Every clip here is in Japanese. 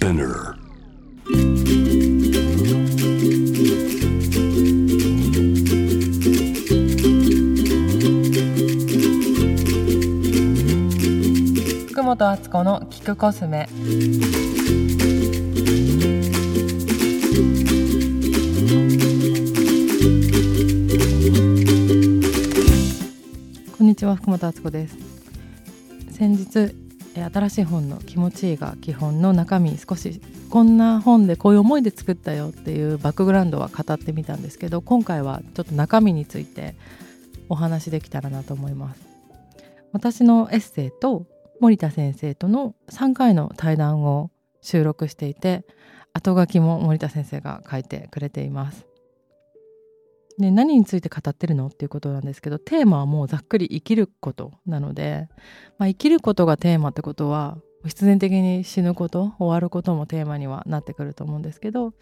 Spinner. 福本敦子の聞くコスメこんにちは福本敦子です先日え新しい本の気持ちいいが基本の中身少しこんな本でこういう思いで作ったよっていうバックグラウンドは語ってみたんですけど今回はちょっと中身についてお話できたらなと思います。私のエッセイと森田先生との3回の対談を収録していて後書きも森田先生が書いてくれています。で何について語ってるのっていうことなんですけどテーマはもうざっくり生きることなので、まあ、生きることがテーマってことは必然的に死ぬこと終わることもテーマにはなってくると思うんですけどちょ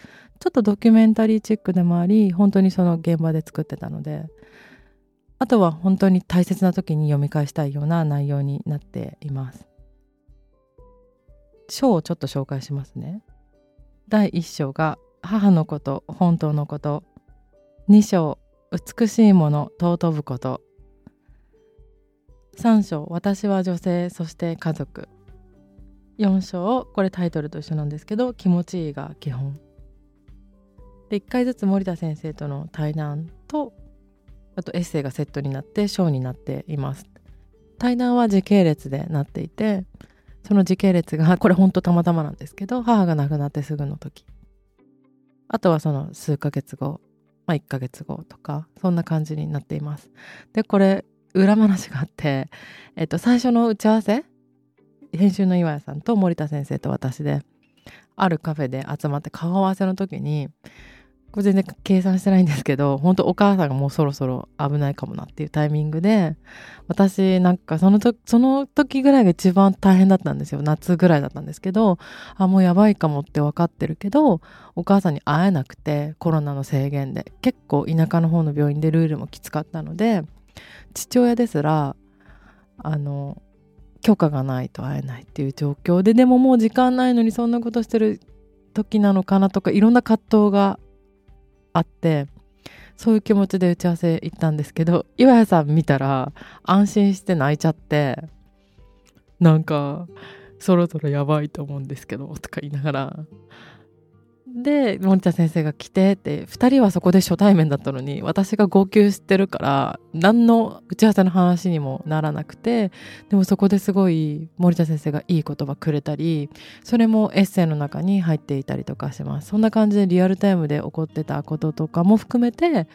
っとドキュメンタリーチックでもあり本当にその現場で作ってたのであとは本当に大切な時に読み返したいような内容になっています。章をちょっと紹介しますね。第1章が母のこと本当のこと2章美しいもの尊ぶこと。3章私は女性そして家族。4章これタイトルと一緒なんですけど気持ちいいが基本。で1回ずつ森田先生との対談とあとエッセイがセットになって章になっています。対談は時系列でなっていてその時系列がこれほんとたまたまなんですけど母が亡くなってすぐの時。あとはその数ヶ月後まあ、1ヶ月後とかそんな感じになっています。でこれ裏話があって、えっと、最初の打ち合わせ編集の岩屋さんと森田先生と私であるカフェで集まって顔合わせの時にこれ全然計算してないんですけど本当お母さんがもうそろそろ危ないかもなっていうタイミングで私なんかその時その時ぐらいが一番大変だったんですよ。夏ぐらいだったんですけどあもうやばいかもって分かってるけどお母さんに会えなくてコロナの制限で結構田舎の方の病院でルールもきつかったので父親ですらあの許可がないと会えないっていう状況ででももう時間ないのにそんなことしてる時なのかなとかいろんな葛藤があってそういう気持ちで打ち合わせ行ったんですけど岩屋さん見たら安心して泣いちゃってなんかそろそろやばいと思うんですけどとか言いながらで森田先生が来てって2人はそこで初対面だったのに私が号泣してるから何の打ち合わせの話にもならなくてでもそこですごい森田先生がいい言葉くれたりそれもエッセイの中に入っていたりとかしますそんな感じでリアルタイムで起こってたこととかも含めて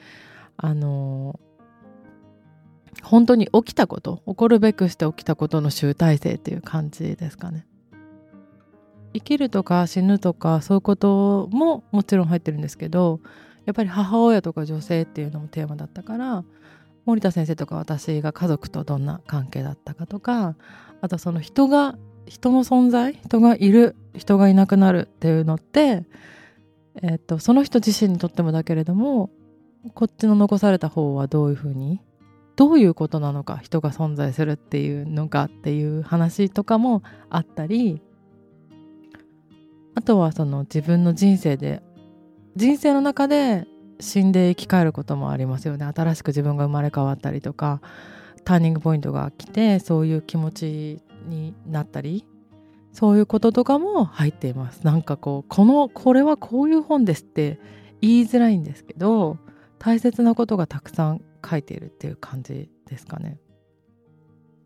あの本当に起きたこと起こるべくして起きたことの集大成っていう感じですかね。生きるとか死ぬとかそういうことももちろん入ってるんですけどやっぱり母親とか女性っていうのもテーマだったから森田先生とか私が家族とどんな関係だったかとかあとその人が人の存在人がいる人がいなくなるっていうのって、えー、とその人自身にとってもだけれどもこっちの残された方はどういうふうにどういうことなのか人が存在するっていうのかっていう話とかもあったりあとはその自分の人生で人生の中で死んで生き返ることもありますよね。新しく自分が生まれ変わったりとかターニングポイントが来てそういう気持ちになったりそういうこととかも入っています。なんかこうこのこれはこういう本ですって言いづらいんですけど大切なことがたくさん書いているっていう感じですかね。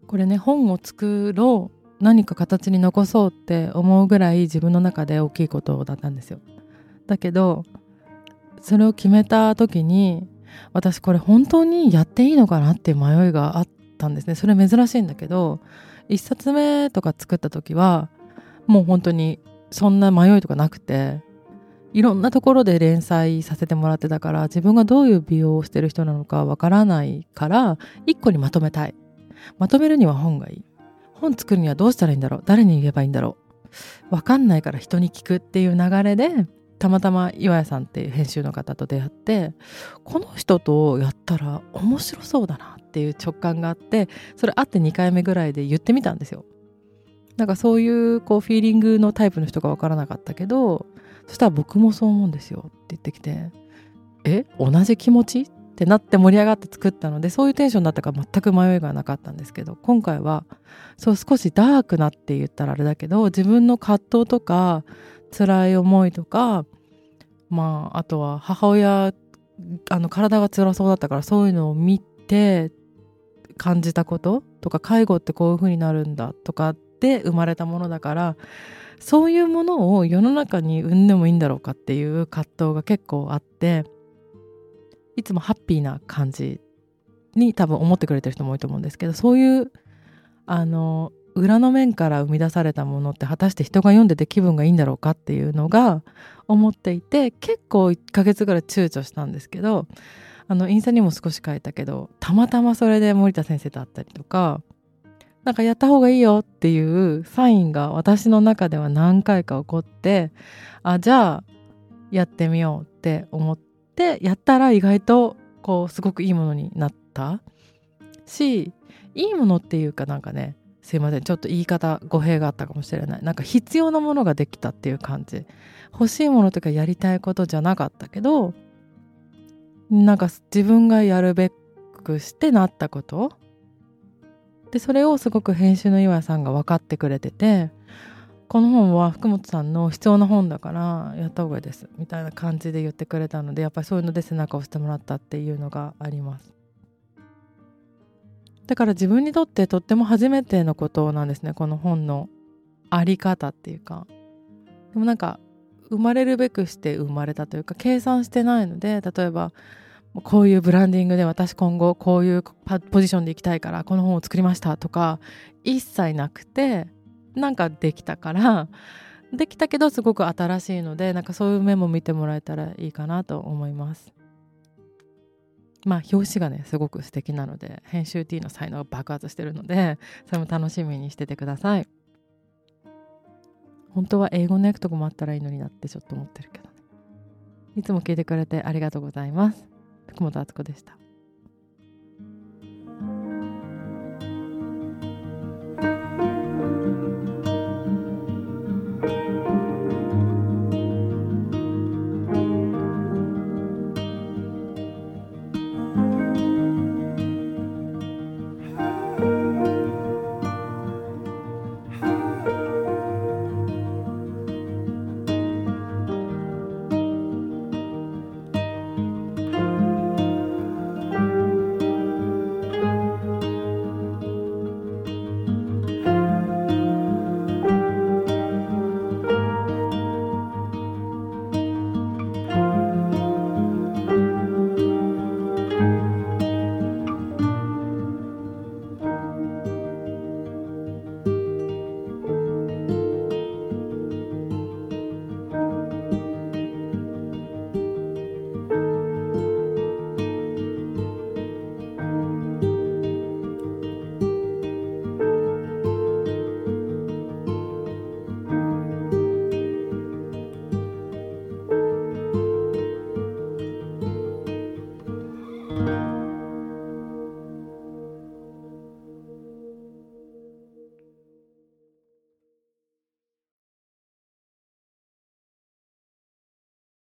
これね本を作ろう何か形に残そうって思うぐらい自分の中で大きいことだったんですよ。だけどそれを決めた時に私これ本当にやっていいのかなっていう迷いがあったんですね。それ珍しいんだけど1冊目とか作った時はもう本当にそんな迷いとかなくていろんなところで連載させてもらってたから自分がどういう美容をしてる人なのかわからないから1個にまとめたいまとめるには本がいい本作るにはどうしたらいいんだろう？誰に言えばいいんだろう？分かんないから人に聞くっていう流れでたまたま岩屋さんっていう編集の方と出会ってこの人とやったら面白そうだなっていう直感があってそれ会って2回目ぐらいで言ってみたんですよ。なんかそういうこうフィーリングのタイプの人が分からなかったけどそしたら僕もそう思うんですよって言ってきてえ？同じ気持ち？っってなって盛り上がって作ったのでそういうテンションだったから全く迷いがなかったんですけど今回はそう少しダークなって言ったらあれだけど自分の葛藤とか辛い思いとかまああとは母親あの体が辛そうだったからそういうのを見て感じたこととか介護ってこういう風になるんだとかで生まれたものだからそういうものを世の中に生んでもいいんだろうかっていう葛藤が結構あっていつもハッピーな感じに多分思ってくれてる人も多いと思うんですけどそういうあの裏の面から生み出されたものって果たして人が読んでて気分がいいんだろうかっていうのが思っていて結構1ヶ月ぐらい躊躇したんですけどあのインスタにも少し書いたけどたまたまそれで森田先生と会ったりとかなんかやった方がいいよっていうサインが私の中では何回か起こってあじゃあやってみようって思ってやったら意外とこうすごくいいものになった。しいいものっていうかなんかねすいませんちょっと言い方語弊があったかもしれない。なんか必要なものができたっていう感じ。欲しいものとかやりたいことじゃなかったけどなんか自分がやるべくしてなったこと。でそれをすごく編集の岩さんが分かってくれててこの本は福本さんの必要な本だからやった方がいいですみたいな感じで言ってくれたのでやっぱりそういうので背中を押してもらったっていうのがあります。だから自分にとってとっても初めてのことなんですねこの本のあり方っていうか。でもなんか生まれるべくして生まれたというか計算してないので例えばこういうブランディングで私今後こういうポジションでいきたいからこの本を作りましたとか一切なくてなんかできたからできたけどすごく新しいのでなんかそういう面も見てもらえたらいいかなと思います。まあ表紙がねすごく素敵なので編集 T の才能が爆発してるのでそれも楽しみにしててください。本当は英語の訳とかもあったらいいのになってちょっと思ってるけどいつも聞いてくれてありがとうございます。福本敦子でした。